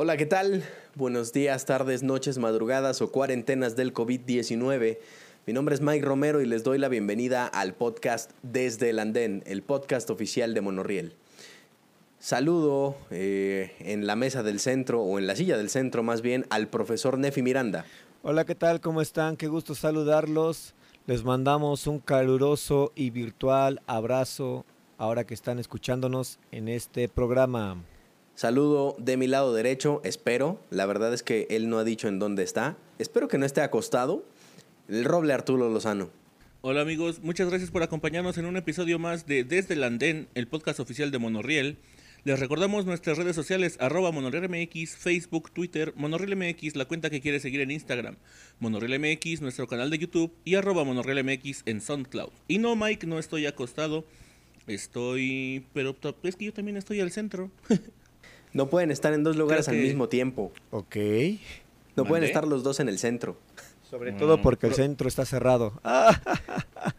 Hola, ¿qué tal? Buenos días, tardes, noches, madrugadas o cuarentenas del COVID-19. Mi nombre es Mike Romero y les doy la bienvenida al podcast Desde el Andén, el podcast oficial de Monorriel. Saludo eh, en la mesa del centro, o en la silla del centro más bien, al profesor Nefi Miranda. Hola, ¿qué tal? ¿Cómo están? Qué gusto saludarlos. Les mandamos un caluroso y virtual abrazo ahora que están escuchándonos en este programa. Saludo de mi lado derecho, espero. La verdad es que él no ha dicho en dónde está. Espero que no esté acostado. El roble Arturo Lozano. Hola amigos, muchas gracias por acompañarnos en un episodio más de Desde el Andén, el podcast oficial de Monorriel. Les recordamos nuestras redes sociales, arroba MonorrielMX, Facebook, Twitter, MonorrielMX, la cuenta que quiere seguir en Instagram, MonorrielMX, nuestro canal de YouTube y arroba MonorrielMX en SoundCloud. Y no, Mike, no estoy acostado, estoy... pero es que yo también estoy al centro. No pueden estar en dos lugares que... al mismo tiempo. Ok. No ¿Mandé? pueden estar los dos en el centro. Sobre mm. todo porque el centro está cerrado.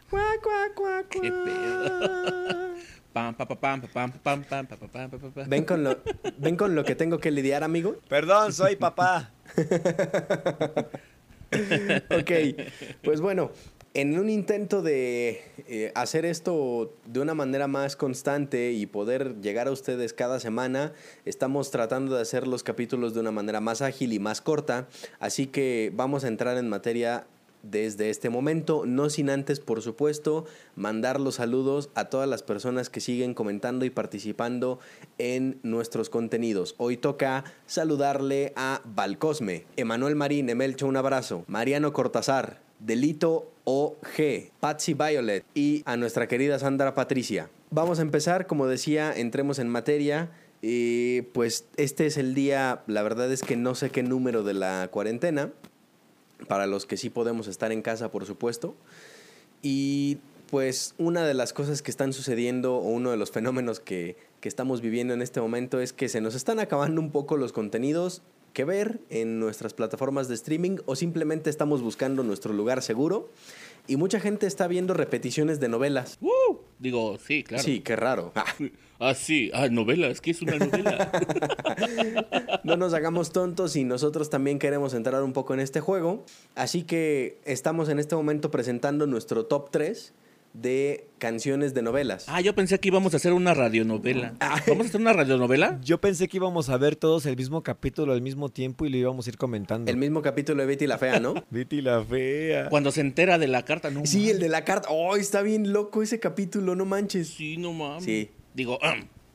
Qué pedo. ¿Ven con, lo, ¿Ven con lo que tengo que lidiar, amigo? Perdón, soy papá. ok, pues bueno, en un intento de eh, hacer esto de una manera más constante y poder llegar a ustedes cada semana, estamos tratando de hacer los capítulos de una manera más ágil y más corta, así que vamos a entrar en materia desde este momento, no sin antes, por supuesto, mandar los saludos a todas las personas que siguen comentando y participando en nuestros contenidos. Hoy toca saludarle a Valcosme, Emanuel Marín, Emelcho, un abrazo, Mariano Cortázar, Delito OG, Patsy Violet y a nuestra querida Sandra Patricia. Vamos a empezar, como decía, entremos en materia. Y pues este es el día, la verdad es que no sé qué número de la cuarentena, para los que sí podemos estar en casa, por supuesto. Y pues una de las cosas que están sucediendo o uno de los fenómenos que, que estamos viviendo en este momento es que se nos están acabando un poco los contenidos que ver en nuestras plataformas de streaming o simplemente estamos buscando nuestro lugar seguro. Y mucha gente está viendo repeticiones de novelas. Uh, digo, sí, claro. Sí, qué raro. Ah, sí, ah, novelas, ¿qué es una novela? no nos hagamos tontos y nosotros también queremos entrar un poco en este juego. Así que estamos en este momento presentando nuestro top 3 de canciones de novelas. Ah, yo pensé que íbamos a hacer una radionovela. ¿Vamos a hacer una radionovela? Yo pensé que íbamos a ver todos el mismo capítulo al mismo tiempo y lo íbamos a ir comentando. El mismo capítulo de Betty la Fea, ¿no? Betty la Fea. Cuando se entera de la carta, no. Sí, el de la carta. ¡Oh, está bien loco ese capítulo! No manches. Sí, no mames. Sí. Digo,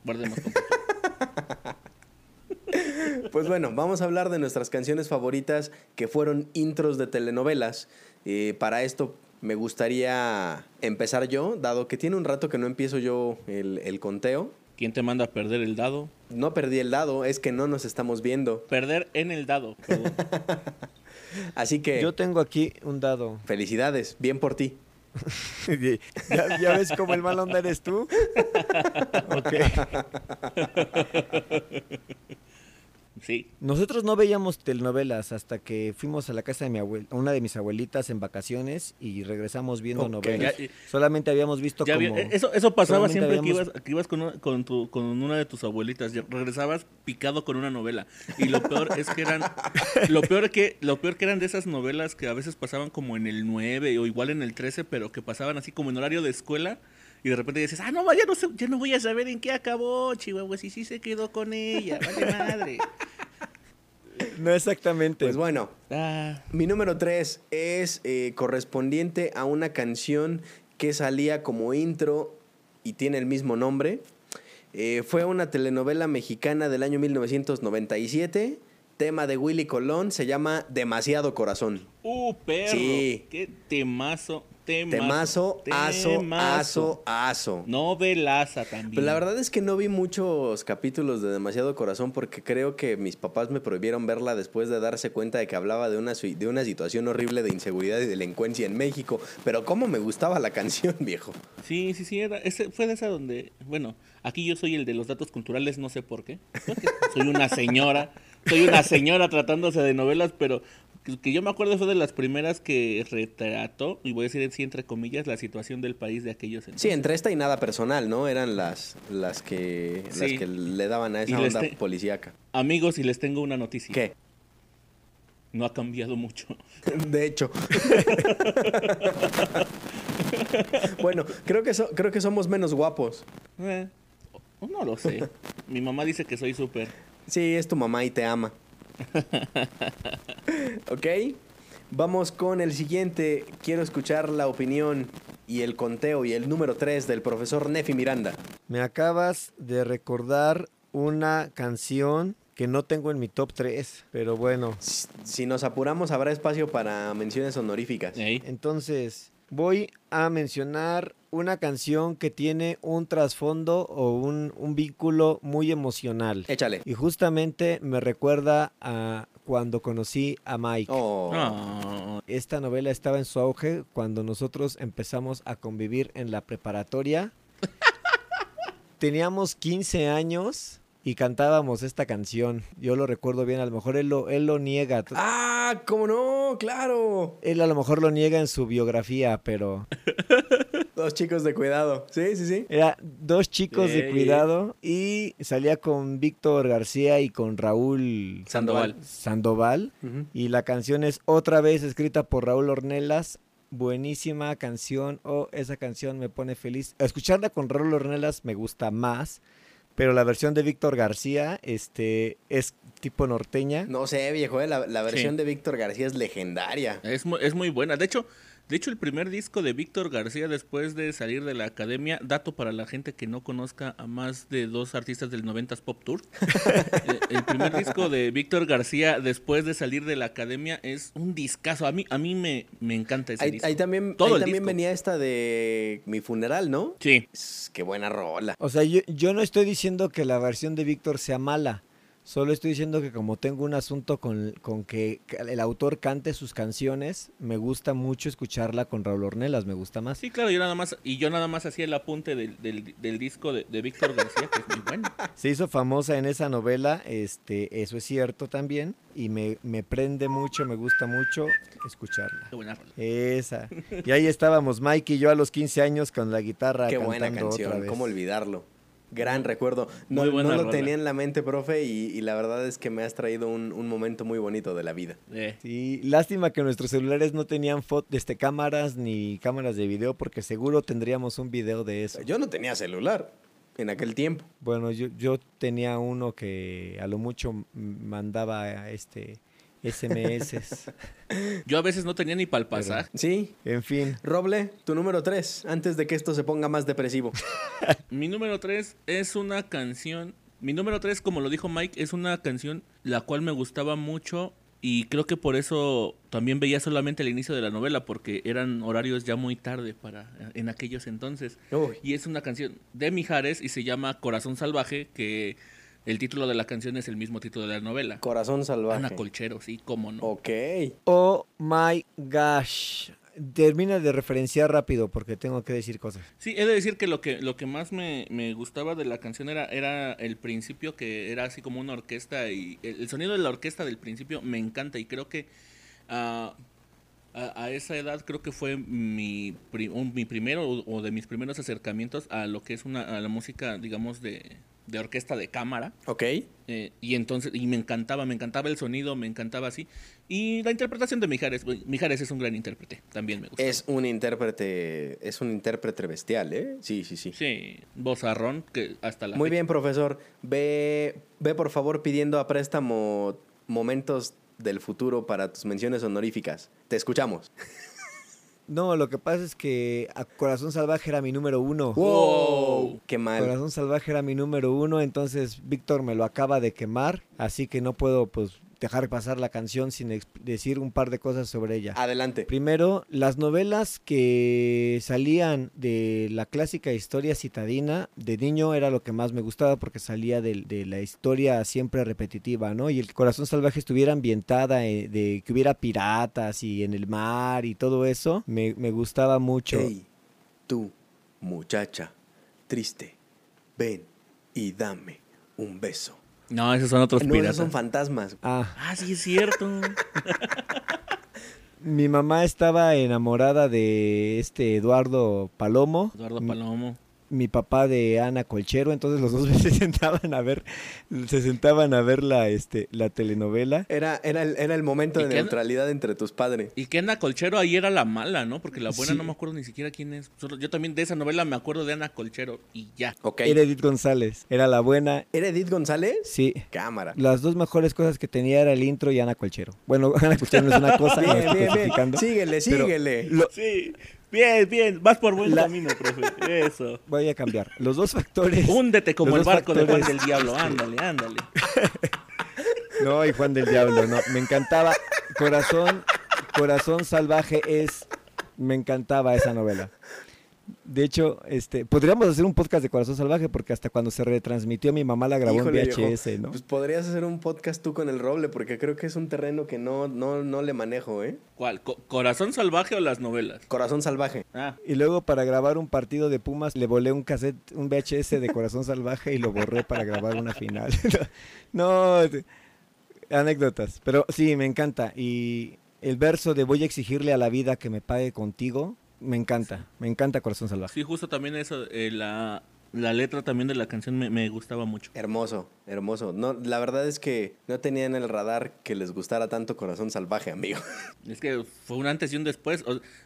guardemos. pues bueno, vamos a hablar de nuestras canciones favoritas que fueron intros de telenovelas. Eh, para esto me gustaría empezar yo, dado que tiene un rato que no empiezo yo el, conteo. ¿Quién te manda a perder el dado? No perdí el dado, es que no nos estamos viendo. Perder en el dado, Así que... Yo tengo aquí un dado. Felicidades, bien por ti. ¿Ya, ves cómo el mal onda eres tú? ok. Sí. Nosotros no veíamos telenovelas hasta que fuimos a la casa de mi abuela, una de mis abuelitas en vacaciones y regresamos viendo novelas. Solamente habíamos visto como... eso, eso pasaba siempre que ibas, que ibas con, una, con, tu, con una de tus abuelitas. Regresabas picado con una novela. Y lo peor es que eran... lo, peor que, lo peor que eran de esas novelas que a veces pasaban como en el 9 o igual en el 13, pero que pasaban así como en horario de escuela y de repente dices, ah, no, ya no, sé, ya no voy a saber en qué acabó, Chihuahua, si sí se quedó con ella, vale madre. No exactamente. Pues bueno, ah. mi número tres es eh, correspondiente a una canción que salía como intro y tiene el mismo nombre. Eh, fue una telenovela mexicana del año 1997 tema de Willy Colón se llama Demasiado Corazón. Uh, perro. Sí. Qué temazo. Temazo, aso, aso, aso. Novelaza también. Pero la verdad es que no vi muchos capítulos de Demasiado Corazón porque creo que mis papás me prohibieron verla después de darse cuenta de que hablaba de una, de una situación horrible de inseguridad y delincuencia en México. Pero cómo me gustaba la canción, viejo. Sí, sí, sí. Era, ese, fue de esa donde, bueno, aquí yo soy el de los datos culturales, no sé por qué. Soy una señora, soy una señora tratándose de novelas, pero que, yo me acuerdo fue de las primeras que retrató, y voy a decir así entre comillas, la situación del país de aquellos entonces. Sí, entre esta y nada personal, ¿no? Eran las, las, que, las Sí. que le daban a Y esa les onda te- policíaca. Amigos, y les tengo una noticia. ¿Qué? No ha cambiado mucho. De hecho. bueno, creo que, so- creo que somos menos guapos. Eh, no lo sé. Mi mamá dice que soy súper. Sí, es tu mamá y te ama. ok, vamos con el siguiente. Quiero escuchar la opinión y el conteo y el número 3 del profesor Nefi Miranda. Me acabas de recordar una canción que no tengo en mi top 3, pero bueno. Si nos apuramos, habrá espacio para menciones honoríficas. Entonces, voy a mencionar una canción que tiene un trasfondo o un, un vínculo muy emocional. Échale. Y justamente me recuerda a cuando conocí a Mike. Oh. Ah, Esta novela estaba en su auge cuando nosotros empezamos a convivir en la preparatoria. Teníamos 15 años y cantábamos esta canción. Yo lo recuerdo bien, a lo mejor él lo, él lo niega. Ah, ¿cómo no? Claro. Él a lo mejor lo niega en su biografía, pero Dos chicos de cuidado. Sí, sí, sí. era dos chicos de cuidado y salía con Víctor García y con Raúl Sandoval. Sandoval. Y la canción es otra vez escrita por Raúl Ornelas. Buenísima canción. Oh, esa canción me pone feliz. Escucharla con Raúl Ornelas me gusta más. Pero la versión de Víctor García este, es tipo norteña. No sé, viejo, eh, la, la versión Sí. de Víctor García es legendaria. Es, mu- es muy buena. De hecho, de hecho, el primer disco de Víctor García después de salir de la academia, dato para la gente que no conozca a más de dos artistas del 90s Pop Tour. Eh, el primer disco de Víctor García después de salir de la academia es un discazo. A mí, a mí me, me encanta ese Ahí, disco. ahí también, Todo ahí el también disco. venía esta de Mi Funeral, ¿no? Sí. Es- Qué buena rola. O sea, yo, yo no estoy diciendo que la versión de Víctor sea mala. Solo estoy diciendo que como tengo un asunto con, con que el autor cante sus canciones, me gusta mucho escucharla con Raúl Ornelas, me gusta más. Sí, claro, yo nada más, y yo nada más hacía el apunte del, del, del disco de, de Víctor García, que es muy bueno. Se hizo famosa en esa novela, este, eso es cierto también, y me, me prende mucho, me gusta mucho escucharla. Qué buena rola. Esa. Y ahí estábamos Mike y yo a los 15 años con la guitarra Qué buena otra canción, vez. cómo olvidarlo. Gran recuerdo. No, Muy buena no lo rola. tenía en la mente, profe, y, y la verdad es que me has traído un, un momento muy bonito de la vida. Eh, Sí, lástima que nuestros celulares no tenían fotos, este, cámaras ni cámaras de video, porque seguro tendríamos un video de eso. Yo no tenía celular en aquel tiempo. Bueno, yo, yo tenía uno que a lo mucho mandaba este SMS. yo a veces no tenía ni para el pasaje. Sí. en fin, Roble, tu número 3, antes de que esto se ponga más depresivo. Mi número 3 es una canción. Mi número 3, como lo dijo Mike, es una canción la cual me gustaba mucho y creo que por eso también veía solamente el inicio de la novela porque eran horarios ya muy tarde para en aquellos entonces. Uy. Y es una canción de Mijares y se llama Corazón Salvaje, que el título de la canción es el mismo título de la novela. Corazón salvaje. Ana Colchero, sí, cómo no. Ok. oh my gosh. Termina de referenciar rápido porque tengo que decir cosas. Sí, he de decir que lo que, lo que más me, me gustaba de la canción era, era el principio, que era así como una orquesta y el, el sonido de la orquesta del principio me encanta y creo que ah, a, a esa edad creo que fue mi, pri- un- mi primero o, o de mis primeros acercamientos a lo que es una, a la música, digamos, de, de orquesta de cámara. Ok. Eh, y entonces, y me encantaba, me encantaba el sonido, me encantaba así. Y la interpretación de Mijares, bueno, Mijares es un gran intérprete, también me gusta. Es un intérprete, es un intérprete bestial, ¿eh? Sí, sí, sí. Sí, vozarrón, que hasta la Muy fecha- bien, profesor. Ve, ve por favor pidiendo a préstamo momentos del futuro para tus menciones honoríficas. Te escuchamos. No, lo que pasa es que a Corazón Salvaje era mi número uno. Wow. Qué mal. Corazón Salvaje era mi número uno, entonces Víctor me lo acaba de quemar, así que no puedo pues dejar pasar la canción sin decir un par de cosas sobre ella. Adelante. Primero, las novelas que salían de la clásica historia citadina, de niño era lo que más me gustaba porque salía del- de, la historia siempre repetitiva, ¿no? Y el corazón salvaje estuviera ambientada, eh, de que hubiera piratas y en el mar y todo eso, me, me gustaba mucho. Hey, tú, muchacha, triste, ven y dame un beso. No, esos son otros No, piratas. esos son fantasmas. Ah, Ah, sí es cierto. Mi mamá estaba enamorada de este Eduardo Palomo. Eduardo Palomo mi papá de Ana Colchero, entonces los dos se sentaban a ver, se sentaban a ver la, este, la telenovela. Era, era, el, era el momento de neutralidad entre tus padres. Y que Ana Colchero ahí era la mala, ¿no? Porque la buena no me acuerdo ni siquiera quién es. Yo también de esa novela me acuerdo de Ana Colchero y ya. Okay. Era Edith González, era la buena. ¿Era Edith González? Sí. Cámara. Las dos mejores cosas que tenía era el intro y Ana Colchero. Bueno, Ana Colchero no es una cosa. bien, bien, bien. Síguele, síguele. Sí. Bien, bien, vas por buen camino, profe. Eso. Voy a cambiar. Los dos factores. Húndete como el barco de Juan del Diablo. Ándale, ándale. No, y Juan del Diablo, no. Me encantaba. Corazón, Corazón Salvaje es. Me encantaba esa novela. De hecho, este, podríamos hacer un podcast de Corazón Salvaje porque hasta cuando se retransmitió mi mamá la grabó en VHS, ¿no? Pues podrías hacer un podcast tú con el roble porque creo que es un terreno que no, no, no le manejo, ¿eh? ¿Cuál? ¿Corazón Salvaje o las novelas? Corazón Salvaje. Ah. Y luego para grabar un partido de Pumas le volé un cassette, un VHS de Corazón Salvaje y lo borré para grabar una final. no, anécdotas. Pero sí, me encanta. Y el verso de voy a exigirle a la vida que me pague contigo me encanta, me encanta Corazón Salvaje. Sí, justo también eso, eh, la, la letra también de la canción me, gustaba mucho. Hermoso, hermoso. No, la verdad es que no tenía en el radar que les gustara tanto Corazón Salvaje, amigo. Es que fue un antes y un después.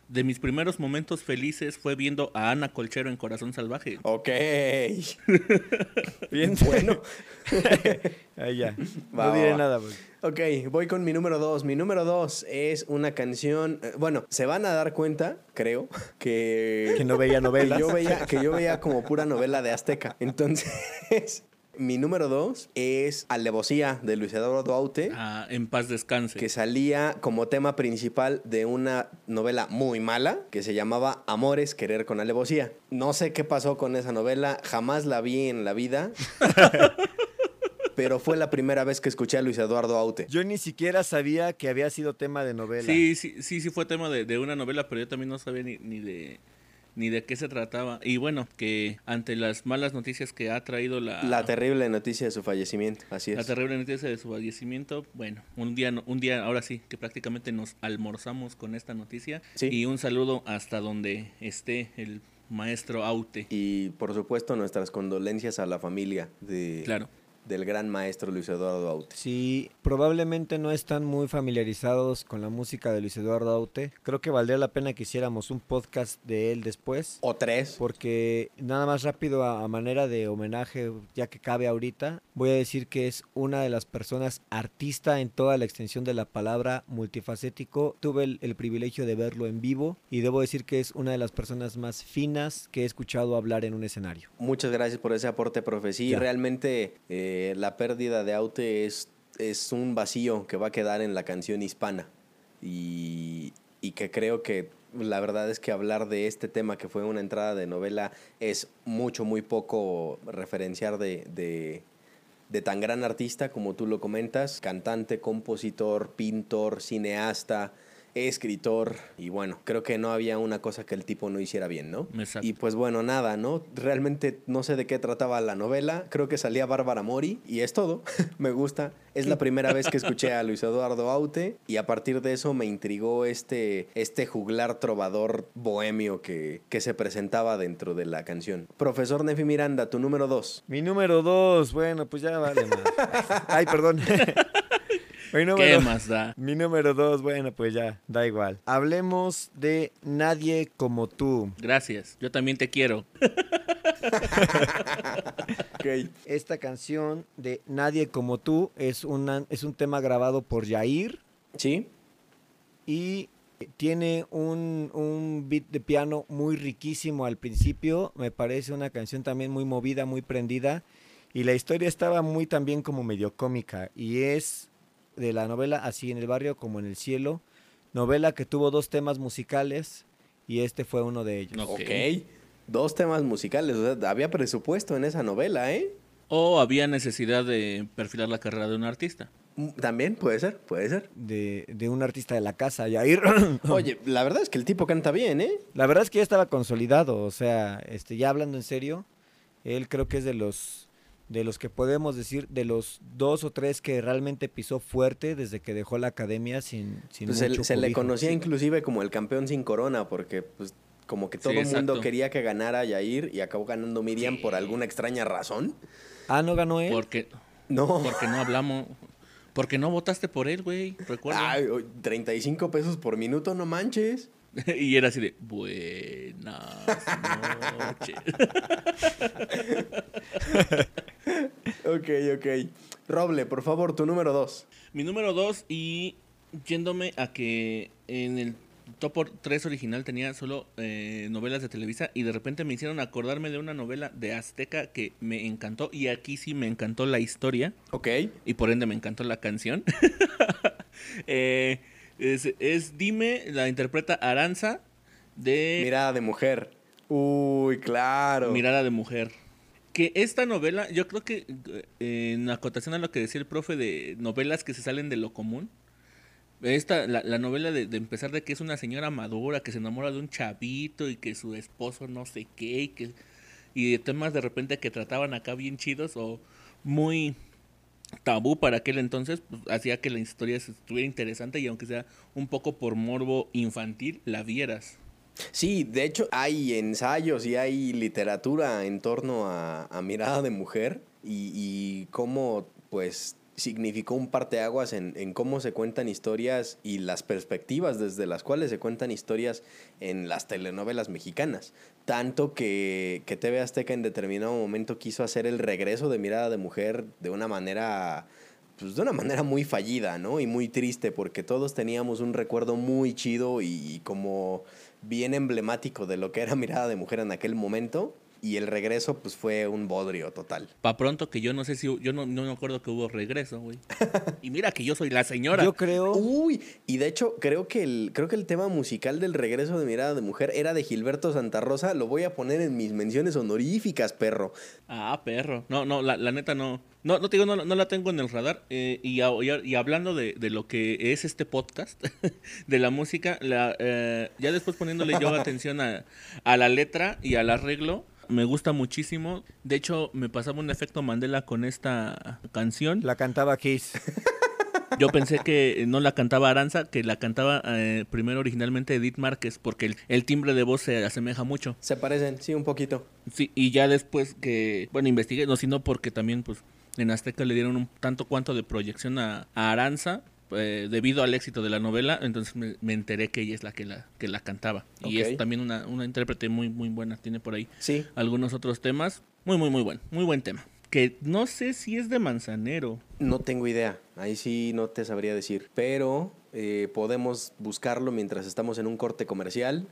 De mis primeros momentos felices fue viendo a Ana Colchero en Corazón Salvaje. Ok. Bien bueno. Ahí ya. no diré nada. Pues. Ok, voy con mi número dos. Mi número dos es una canción. Eh, bueno, se van a dar cuenta, creo, que. Que no veía novelas. Que yo veía, que yo veía como pura novela de Azteca. Entonces. Mi número dos es Alevosía de Luis Eduardo Aute. Ah, en paz descanse. Que salía como tema principal de una novela muy mala que se llamaba Amores, Querer con Alevosía. No sé qué pasó con esa novela, jamás la vi en la vida. Pero fue la primera vez que escuché a Luis Eduardo Aute. Yo ni siquiera sabía que había sido tema de novela. Sí, sí, sí, sí fue tema de, una novela, pero yo también no sabía ni, ni de ni de qué se trataba. Y bueno, que ante las malas noticias que ha traído la... La terrible noticia de su fallecimiento, así es. La terrible noticia de su fallecimiento, bueno, un día, un día ahora sí, que prácticamente nos almorzamos con esta noticia. Y un saludo hasta donde esté el maestro Aute. Y por supuesto nuestras condolencias a la familia de... Claro del gran maestro Luis Eduardo Aute. Sí, probablemente no están muy familiarizados con la música de Luis Eduardo Aute. Creo que valdría la pena que hiciéramos un podcast de él después. O tres. Porque nada más rápido a, manera de homenaje, ya que cabe ahorita, voy a decir que es una de las personas artista en toda la extensión de la palabra, multifacético. Tuve el, privilegio de verlo en vivo y debo decir que es una de las personas más finas que he escuchado hablar en un escenario. Muchas gracias por ese aporte, profe. Sí, realmente... Eh, la pérdida de Aute es, es un vacío que va a quedar en la canción hispana. Y, que creo que la verdad es que hablar de este tema que fue una entrada de novela es mucho, muy poco referenciar de, de, de, tan gran artista como tú lo comentas, cantante, compositor, pintor, cineasta, escritor y bueno, creo que no había una cosa que el tipo no hiciera bien, ¿no? Y pues bueno, nada, ¿no? Realmente no sé de qué trataba la novela, creo que salía Bárbara Mori y es todo, me gusta. Es la primera vez que escuché a Luis Eduardo Aute y a partir de eso me intrigó este, este juglar trovador bohemio que, que se presentaba dentro de la canción. Profesor Nefi Miranda, tu número dos. Mi número dos, bueno, pues ya vale más. Ay, perdón. ¿Qué más da? Mi número dos, bueno, pues ya, da igual. Hablemos de Nadie como tú. Gracias, yo también te quiero. Esta canción de Nadie como tú es, una, es un tema grabado por Jair. Sí. Y tiene un, un, beat de piano muy riquísimo al principio. Me parece una canción también muy movida, muy prendida. Y la historia estaba muy también como medio cómica. Y es de la novela Así en el barrio como en el cielo, novela que tuvo dos temas musicales y este fue uno de ellos. Ok, dos temas musicales, o sea, había presupuesto en esa novela, ¿eh? O había necesidad de perfilar la carrera de un artista. Mm, también puede ser, puede ser. De, de un artista de la casa, Yair. Oye, la verdad es que el tipo canta bien, ¿eh? La verdad es que ya estaba consolidado, o sea, este, ya hablando en serio, él creo que es de los de los que podemos decir, de los dos o tres que realmente pisó fuerte desde que dejó la academia sin, sin Pues se, mucho se le conocía inclusive como el campeón sin corona, porque pues como que todo Sí, el mundo quería que ganara Yair y acabó ganando Miriam por alguna extraña razón. Ah, ¿no ganó él? Porque, No. porque no hablamos. Porque no votaste por él, güey. Recuerda. Ay, o- 35 pesos por minuto, no manches. y era así de buenas noches. Ok, ok. Roble, por favor, tu número dos. Mi número dos, y yéndome a que en el top 3 original tenía solo eh, novelas de Televisa y de repente me hicieron acordarme de una novela de Azteca que me encantó y aquí sí me encantó la historia Ok. y por ende me encantó la canción. Eh, es, es Dime, la interpreta Aranza de Mirada de mujer. Uy, claro. Mirada de Mujer. Que esta novela, yo creo que eh, en acotación a lo que decía el profe de novelas que se salen de lo común, esta, la, la novela de, de empezar de que es una señora madura que se enamora de un chavito y que su esposo no sé qué y que y de temas de repente que trataban acá bien chidos o muy tabú para aquel entonces, pues, hacía que la historia estuviera interesante y aunque sea un poco por morbo infantil, la vieras. Sí, de hecho hay ensayos y hay literatura en torno a, a Mirada de Mujer y, y cómo pues significó un parteaguas en, en cómo se cuentan historias y las perspectivas desde las cuales se cuentan historias en las telenovelas mexicanas. Tanto que, que TV Azteca en determinado momento quiso hacer el regreso de Mirada de Mujer de una manera pues de una manera muy fallida, ¿no? Y muy triste porque todos teníamos un recuerdo muy chido y como bien emblemático de lo que era Mirada de Mujer en aquel momento y el regreso pues fue un bodrio total. Pa' pronto que yo no sé si... Yo no, no me acuerdo que hubo regreso, güey. y mira que yo soy la señora. Yo creo... Uy, y de hecho creo que el creo que el tema musical del regreso de Mirada de Mujer era de Gilberto Santa Rosa, lo voy a poner en mis menciones honoríficas, perro. Ah, perro. No, no, la, la neta no. No, no te digo, no, no la tengo en el radar. eh, y, a- y a- y hablando de, de lo que es este podcast, de la música, la, eh, ya después poniéndole yo atención a, a la letra y al arreglo, me gusta muchísimo. De hecho, me pasaba un efecto Mandela con esta canción. La cantaba Kiss. Yo pensé que no la cantaba Aranza, que la cantaba eh, primero originalmente Edith Márquez, porque el, el timbre de voz se asemeja mucho. Se parecen, sí, un poquito. Sí, y ya después que, bueno, investigué, no, sino porque también, pues, en Azteca le dieron un tanto cuanto de proyección a, a Aranza, eh, debido al éxito de la novela, entonces me, me enteré que ella es la que la, que la cantaba. Y es también una, una intérprete muy, muy buena, tiene por ahí Sí. algunos otros temas. Muy, muy, muy buen, muy buen tema. Que no sé si es de Manzanero. No tengo idea, ahí sí no te sabría decir, pero eh, podemos buscarlo mientras estamos en un corte comercial.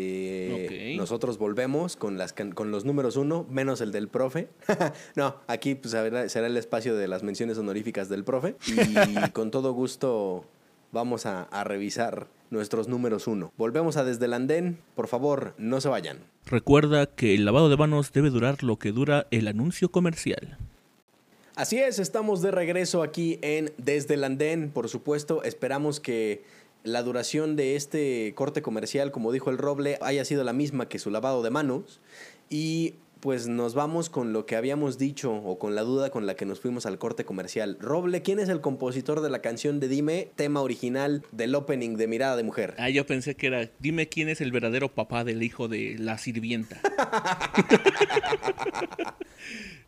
Eh. Nosotros volvemos con, las, can- con los números uno, menos el del profe. no, aquí pues, será el espacio de las menciones honoríficas del profe y con todo gusto vamos a, a revisar nuestros números uno. Volvemos a Desde el Andén, por favor, no se vayan. Recuerda que el lavado de manos debe durar lo que dura el anuncio comercial. Así es, estamos de regreso aquí en Desde el Andén. Por supuesto, esperamos que la duración de este corte comercial, como dijo el Roble, haya sido la misma que su lavado de manos. Y pues nos vamos con lo que habíamos dicho o con la duda con la que nos fuimos al corte comercial. Roble, ¿quién es el compositor de la canción de Dime, tema original del opening de Mirada de Mujer? Ah, yo pensé que era, dime quién es el verdadero papá del hijo de la sirvienta.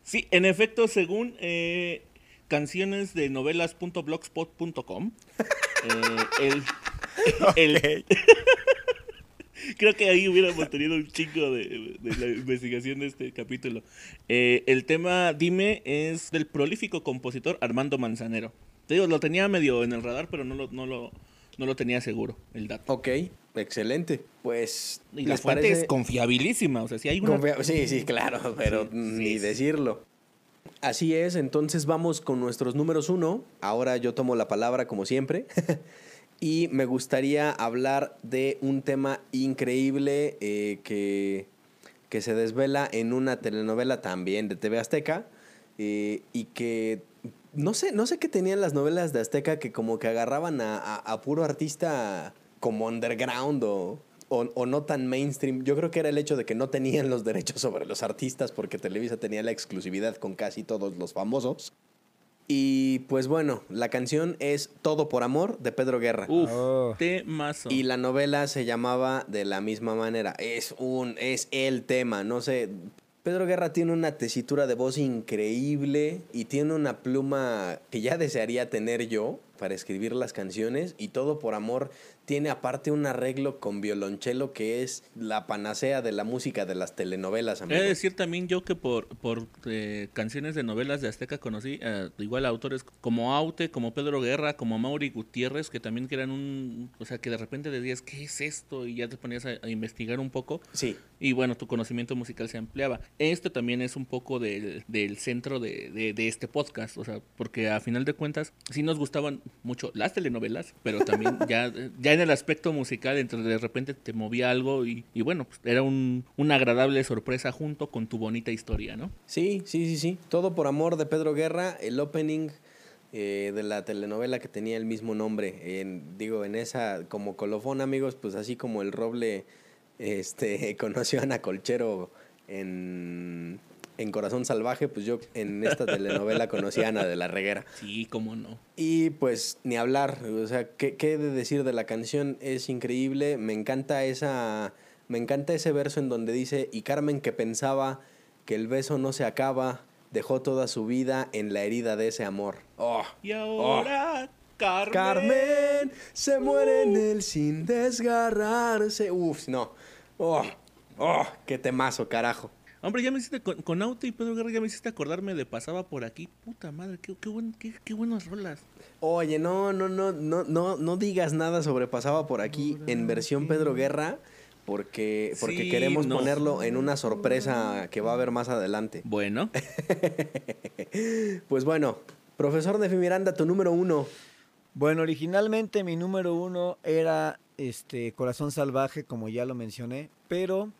sí, en efecto, según eh, canciones de novelas.blogspot.com, eh, el, el- creo que ahí hubiéramos tenido un chingo de, de la investigación de este capítulo. Eh, el tema Dime es del prolífico compositor Armando Manzanero. Te digo, lo tenía medio en el radar, pero no lo, no lo, no lo tenía seguro, el dato. Ok, excelente. Pues... Y la ¿les fuente parece- es confiabilísima, o sea, si hay una... Confia- Sí, sí, claro, pero Sí, ni sí. decirlo. Así es, entonces vamos con nuestros números uno. Ahora yo tomo la palabra como siempre. y me gustaría hablar de un tema increíble eh, que, que se desvela en una telenovela también de TV Azteca. eh, y que no sé, no sé qué tenían las novelas de Azteca que como que agarraban a, a- a puro artista como underground o, o, o no tan mainstream. Yo creo que era el hecho de que no tenían los derechos sobre los artistas porque Televisa tenía la exclusividad con casi todos los famosos. Y pues bueno, la canción es Todo por Amor de Pedro Guerra. Uf, Oh. temazo. Y la novela se llamaba de la misma manera. Es un, es el tema, no sé. Pedro Guerra tiene una tesitura de voz increíble y tiene una pluma que ya desearía tener yo para escribir las canciones y todo por amor tiene aparte un arreglo con violonchelo que es la panacea de la música de las telenovelas, He amigo. de decir también yo que por, por eh, canciones de novelas de Azteca conocí eh, igual autores como Aute, como Pedro Guerra, como Mauri Gutiérrez, que también que eran un... O sea, que de repente decías, ¿qué es esto? Y ya te ponías a, a investigar un poco. Sí. Y bueno, tu conocimiento musical se ampliaba. Este también es un poco del, del centro de, de- de este podcast, o sea, porque a final de cuentas sí nos gustaban mucho las telenovelas, pero también ya, ya en el aspecto musical, entre de repente te movía algo y, y bueno, pues era un, una agradable sorpresa junto con tu bonita historia, ¿no? Sí, sí, sí, sí. Todo por amor de Pedro Guerra, el opening eh, de la telenovela que tenía el mismo nombre. En, digo, en esa, como colofón, amigos, pues así como el roble este, conoció a Ana Colchero en, en Corazón Salvaje, pues yo en esta telenovela conocí a Ana de la Reguera. Sí, cómo no. Y pues ni hablar, o sea, ¿qué, qué he de decir de la canción? Es increíble, me encanta esa, me encanta ese verso en donde dice, y Carmen que pensaba que el beso no se acaba, dejó toda su vida en la herida de ese amor. Oh, Y ahora, Carmen. Carmen se muere en él sin desgarrarse. Uf, no. Oh, oh, qué temazo, carajo. Hombre, ya me hiciste con, con Aute y Pedro Guerra, ya me hiciste acordarme de Pasaba por aquí. Puta madre, qué, qué, buen, qué, qué buenas rolas. Oye, no, no, no, no, no, no digas nada sobre Pasaba por aquí en versión Pedro Guerra, porque, porque Sí, queremos no. ponerlo en una sorpresa que va a haber más adelante. Bueno, Pues bueno, profesor Nefi Miranda, tu número uno. Bueno, originalmente mi número uno era este Corazón Salvaje, como ya lo mencioné, pero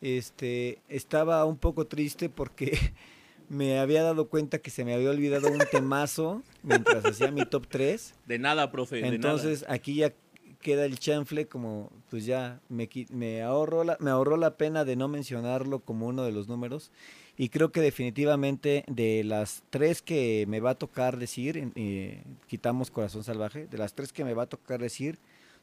este estaba un poco triste porque me había dado cuenta que se me había olvidado un temazo mientras hacía mi top 3. de nada, profe, de Entonces aquí ya queda el chanfle como pues ya me, me ahorró la, me ahorró la pena de no mencionarlo como uno de los números y creo que definitivamente de las tres que me va a tocar decir eh, quitamos corazón salvaje de las tres que me va a tocar decir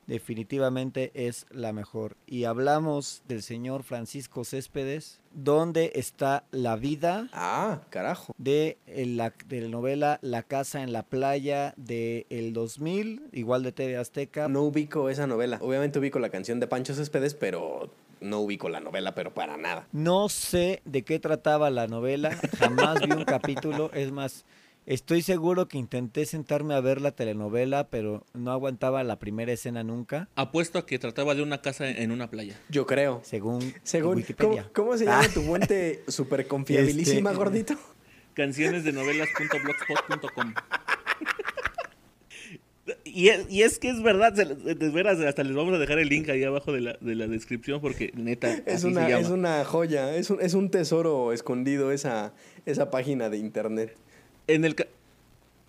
definitivamente es la mejor y hablamos del señor Francisco Céspedes donde está la vida Ah, carajo. de, el- la, de la novela La casa en la playa de el 2000, igual de TV Azteca. No ubico esa novela. Obviamente ubico la canción de Pancho Céspedes, pero no ubico la novela, pero para nada. No sé de qué trataba la novela, jamás vi un capítulo, es más, estoy seguro que intenté sentarme a ver la telenovela, pero no aguantaba la primera escena nunca, Apuesto a que trataba de una casa en una playa. Yo creo. según, Según, ¿cómo, Wikipedia. cómo se llama Ah. tu fuente super confiabilísima, Este- gordito? Canciones de novelas.blogspot.com. Y es, y es que es verdad, se- de veras, hasta les vamos a dejar el link ahí abajo de la, de la descripción porque neta, Es una, se llama. es una joya, es un, es un tesoro escondido esa, esa página de internet. En el,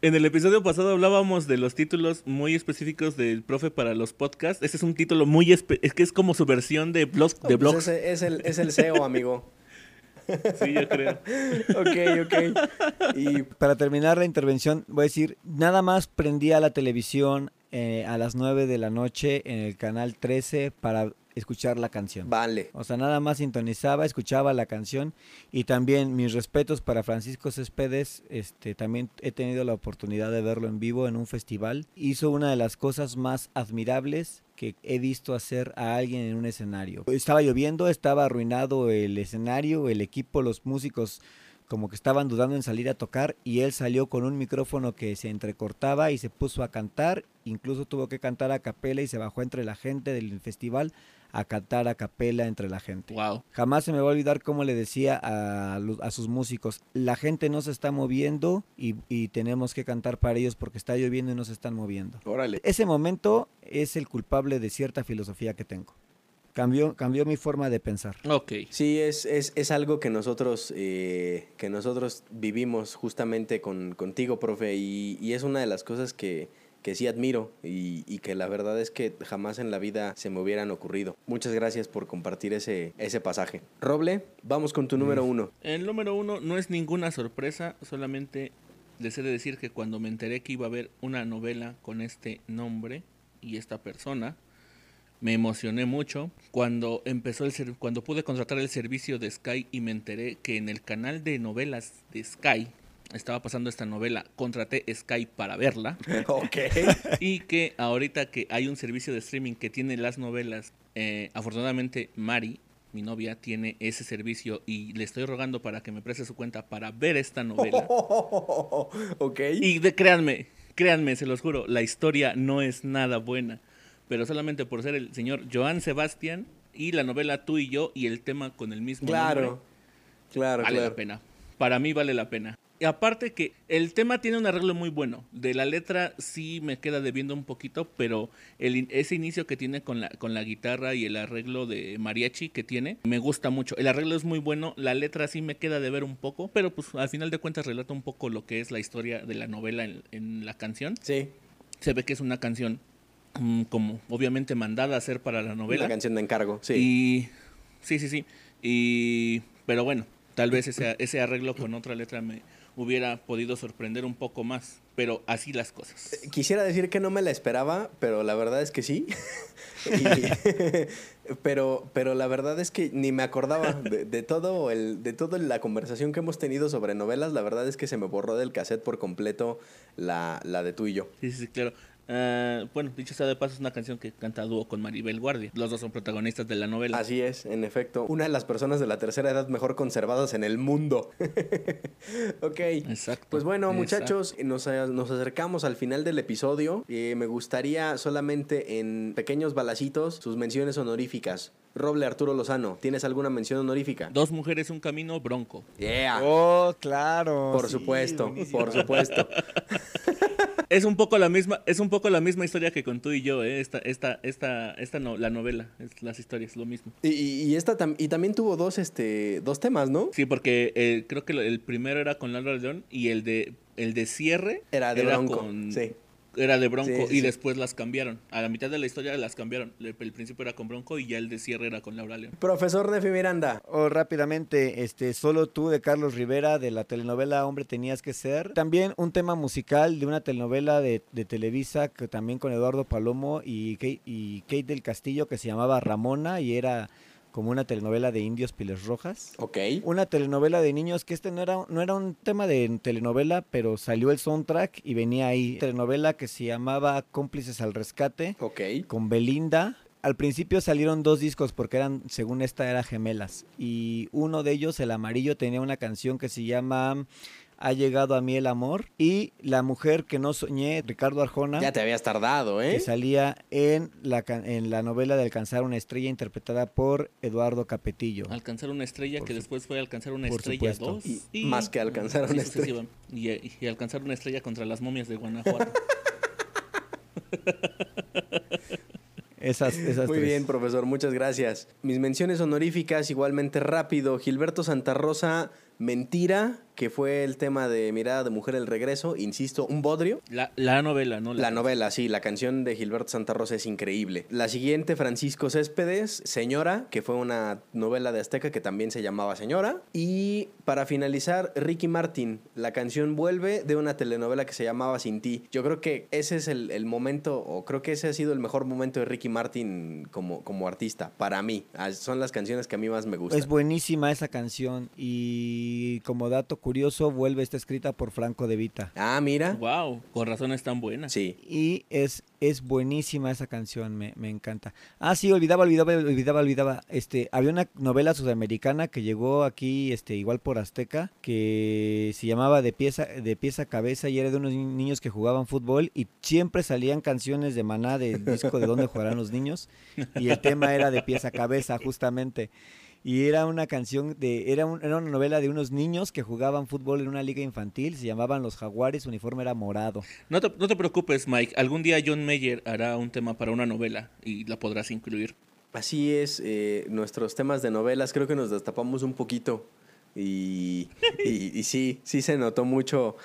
en el episodio pasado hablábamos de los títulos muy específicos del profe para los podcasts. Ese es un título muy... espe- Es que es como su versión de, blogs, de Pues blogs. ese es, el, es el SEO, amigo. Sí, yo creo. Ok, ok. Y Para terminar la intervención, voy a decir, nada más prendía la televisión eh, a las 9 de la noche en el canal 13 para escuchar la canción. vale. O sea, nada más sintonizaba, escuchaba la canción y también mis respetos para Francisco Céspedes. Este, también he tenido la oportunidad de verlo en vivo en un festival. Hizo una de las cosas más admirables que he visto hacer a alguien en un escenario. Estaba lloviendo, estaba arruinado el escenario, el equipo, los músicos como que estaban dudando en salir a tocar y él salió con un micrófono que se entrecortaba y se puso a cantar, incluso tuvo que cantar a capela y se bajó entre la gente del festival a cantar a capela entre la gente. Wow. Jamás se me va a olvidar cómo le decía a, a sus músicos, la gente no se está moviendo y, y tenemos que cantar para ellos porque está lloviendo y no se están moviendo. Órale. Ese momento es el culpable de cierta filosofía que tengo. Cambió, cambió mi forma de pensar. Ok. Sí, es, es, es algo que nosotros, eh, que nosotros vivimos justamente con, contigo, profe, y, y es una de las cosas que, que sí admiro y, y, que la verdad es que jamás en la vida se me hubieran ocurrido. Muchas gracias por compartir ese, ese pasaje. Roble, vamos con tu número uno. El número uno no es ninguna sorpresa, solamente les he de decir que cuando me enteré que iba a haber una novela con este nombre y esta persona, me emocioné mucho cuando empezó el cuando pude contratar el servicio de Sky y me enteré que en el canal de novelas de Sky estaba pasando esta novela, contraté Sky para verla. Ok. Y que ahorita que hay un servicio de streaming que tiene las novelas, eh, afortunadamente Mari, mi novia, tiene ese servicio y le estoy rogando para que me preste su cuenta para ver esta novela. ok. Y de, créanme, créanme, se los juro, la historia no es nada buena pero solamente por ser el señor Joan Sebastián y la novela Tú y yo y el tema con el mismo claro, nombre. Claro, vale claro. la pena. Para mí vale la pena. Y aparte que el tema tiene un arreglo muy bueno. De la letra sí me queda debiendo un poquito, pero el, ese inicio que tiene con la, con la guitarra y el arreglo de mariachi que tiene, me gusta mucho. El arreglo es muy bueno, la letra sí me queda de ver un poco, pero pues al final de cuentas relata un poco lo que es la historia de la novela en, en la canción. Sí. Se ve que es una canción Mm, como obviamente mandada a hacer para la novela. La canción de encargo, sí. Y sí, sí, sí. Y pero bueno, tal vez ese, ese arreglo con otra letra me hubiera podido sorprender un poco más, pero así las cosas. Eh, quisiera decir que no me la esperaba, pero la verdad es que sí. pero, pero la verdad es que ni me acordaba de, todo el, de toda la conversación que hemos tenido sobre novelas. La verdad es que se me borró del cassette por completo la, la de tú y yo. Sí, sí, claro. Uh, bueno, dicho sea de paso, es una canción que canta dúo con Maribel Guardia. Los dos son protagonistas de la novela. Así es, en efecto. Una de las personas de la tercera edad mejor conservadas en el mundo. ok. Exacto. Pues bueno, muchachos, nos, nos, acercamos al final del episodio. Eh, me gustaría solamente en pequeños balacitos sus menciones honoríficas. Roble Arturo Lozano, ¿tienes alguna mención honorífica? Dos mujeres, un camino, bronco. Yeah. Oh, claro. Por supuesto, por supuesto. es un poco la misma, es un poco la misma historia que con tú y yo, ¿eh? esta, esta, esta, esta no, la novela, es, las historias, lo mismo. Y, y, esta y también tuvo dos, este, dos temas, ¿no? Sí, porque eh, creo que el primero era con Laura León y el de, el de cierre era de Bronco. Con, sí era de Bronco y después las cambiaron. A la mitad de la historia las cambiaron. El, principio era con Bronco y ya el de cierre era con Laura León. Profesor Nefi Miranda. Oh, rápidamente, este, solo tú de Carlos Rivera de la telenovela Hombre tenías que ser. También un tema musical de una telenovela de, Televisa que también con Eduardo Palomo y y Kate del Castillo que se llamaba Ramona y era como una telenovela de indios piles rojas. Ok. Una telenovela de niños que este no era, no era un tema de telenovela, pero salió el soundtrack y venía ahí. Telenovela que se llamaba Cómplices al Rescate. Ok. Con Belinda. Al principio salieron dos discos porque eran, según esta, era gemelas. Y uno de ellos, el amarillo, tenía una canción que se llama ha llegado a mí el amor. Y La mujer que no soñé, Ricardo Arjona. Ya te habías tardado, ¿eh? Que salía en la, en la novela de Alcanzar una estrella, interpretada por Eduardo Capetillo. Alcanzar una estrella, que después fue Alcanzar una estrella 2. Y, más que Alcanzar una estrella. Y, Alcanzar una estrella contra las momias de Guanajuato. Esas, esas Muy bien, profesor, muchas gracias. Mis menciones honoríficas, igualmente rápido. Gilberto Santa Rosa, Mentira, que fue el tema de Mirada de Mujer el Regreso, insisto, un bodrio. La, la novela, ¿no? La, la novela, sí, la canción de Gilberto Santa Rosa es increíble. La siguiente, Francisco Céspedes, Señora, que fue una novela de Azteca que también se llamaba Señora. Y para finalizar, Ricky Martin, la canción Vuelve de una telenovela que se llamaba Sin ti. Yo creo que ese es el, el momento, o creo que ese ha sido el mejor momento de Ricky Martin como, como artista, para mí. Ah, son las canciones que a mí más me gustan. Es buenísima esa canción y como dato curioso, vuelve está escrita por Franco De Vita. Ah, mira. Wow, con razón es tan buena. Sí. Y es, es buenísima esa canción, me, me, encanta. Ah, sí, olvidaba, olvidaba, olvidaba, olvidaba. Este, había una novela sudamericana que llegó aquí, este, igual por Azteca, que se llamaba De pieza, de pieza a cabeza y era de unos niños que jugaban fútbol y siempre salían canciones de maná del disco de dónde jugarán los niños. Y el tema era de pieza a cabeza, justamente y era una canción de era, era, una novela de unos niños que jugaban fútbol en una liga infantil, se llamaban Los Jaguares, su uniforme era morado. No te, no te preocupes, Mike, algún día John Mayer hará un tema para una novela y la podrás incluir. Así es, eh, nuestros temas de novelas creo que nos destapamos un poquito y, y, y sí, sí se notó mucho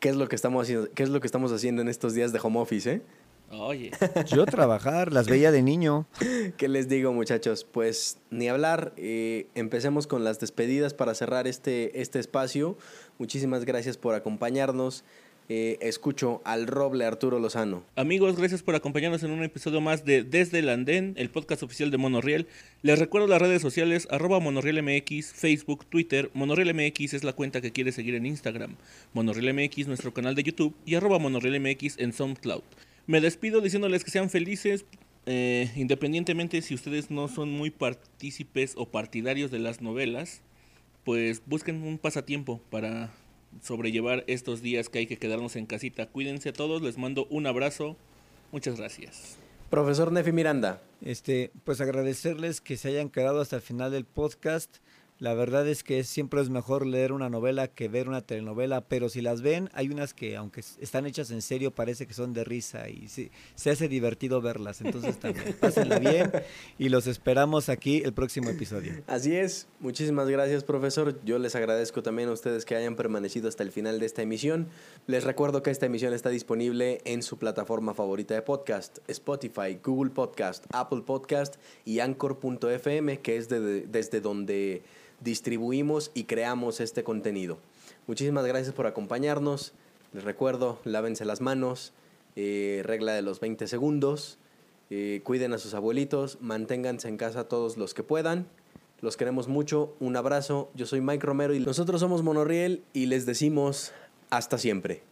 qué es lo que estamos haciendo, qué es lo que estamos haciendo en estos días de home office, ¿eh? Oye. Yo trabajar, las veía de niño. ¿Qué les digo, muchachos? Pues ni hablar. eh, empecemos con las despedidas para cerrar este, este espacio. Muchísimas gracias por acompañarnos. Eh, escucho al roble Arturo Lozano. Amigos, gracias por acompañarnos en un episodio más de Desde el Andén, el podcast oficial de Monorriel. Les recuerdo las redes sociales, arroba MonorrielMX, Facebook, Twitter. MonorrielMX es la cuenta que quiere seguir en Instagram. MonorrielMX, nuestro canal de YouTube. Y arroba MonorrielMX en SoundCloud. Me despido diciéndoles que sean felices, eh, independientemente si ustedes no son muy partícipes o partidarios de las novelas, pues busquen un pasatiempo para sobrellevar estos días que hay que quedarnos en casita. Cuídense a todos, les mando un abrazo. Muchas gracias. Profesor Nefi Miranda. Este, pues agradecerles que se hayan quedado hasta el final del podcast. La verdad es que siempre es mejor leer una novela que ver una telenovela, pero si las ven, hay unas que aunque están hechas en serio parece que son de risa y sí- se hace divertido verlas. Entonces también pásenla bien y los esperamos aquí el próximo episodio. Así es, muchísimas gracias profesor. Yo les agradezco también a ustedes que hayan permanecido hasta el final de esta emisión. Les recuerdo que esta emisión está disponible en su plataforma favorita de podcast, Spotify, Google Podcast, Apple Podcast y Anchor.fm, que es de- desde donde distribuimos y creamos este contenido. Muchísimas gracias por acompañarnos. Les recuerdo, lávense las manos, eh, regla de los 20 segundos. Eh, cuiden a sus abuelitos, manténganse en casa todos los que puedan. Los queremos mucho, un abrazo. Yo soy Mike Romero y nosotros somos Monorriel y les decimos hasta siempre.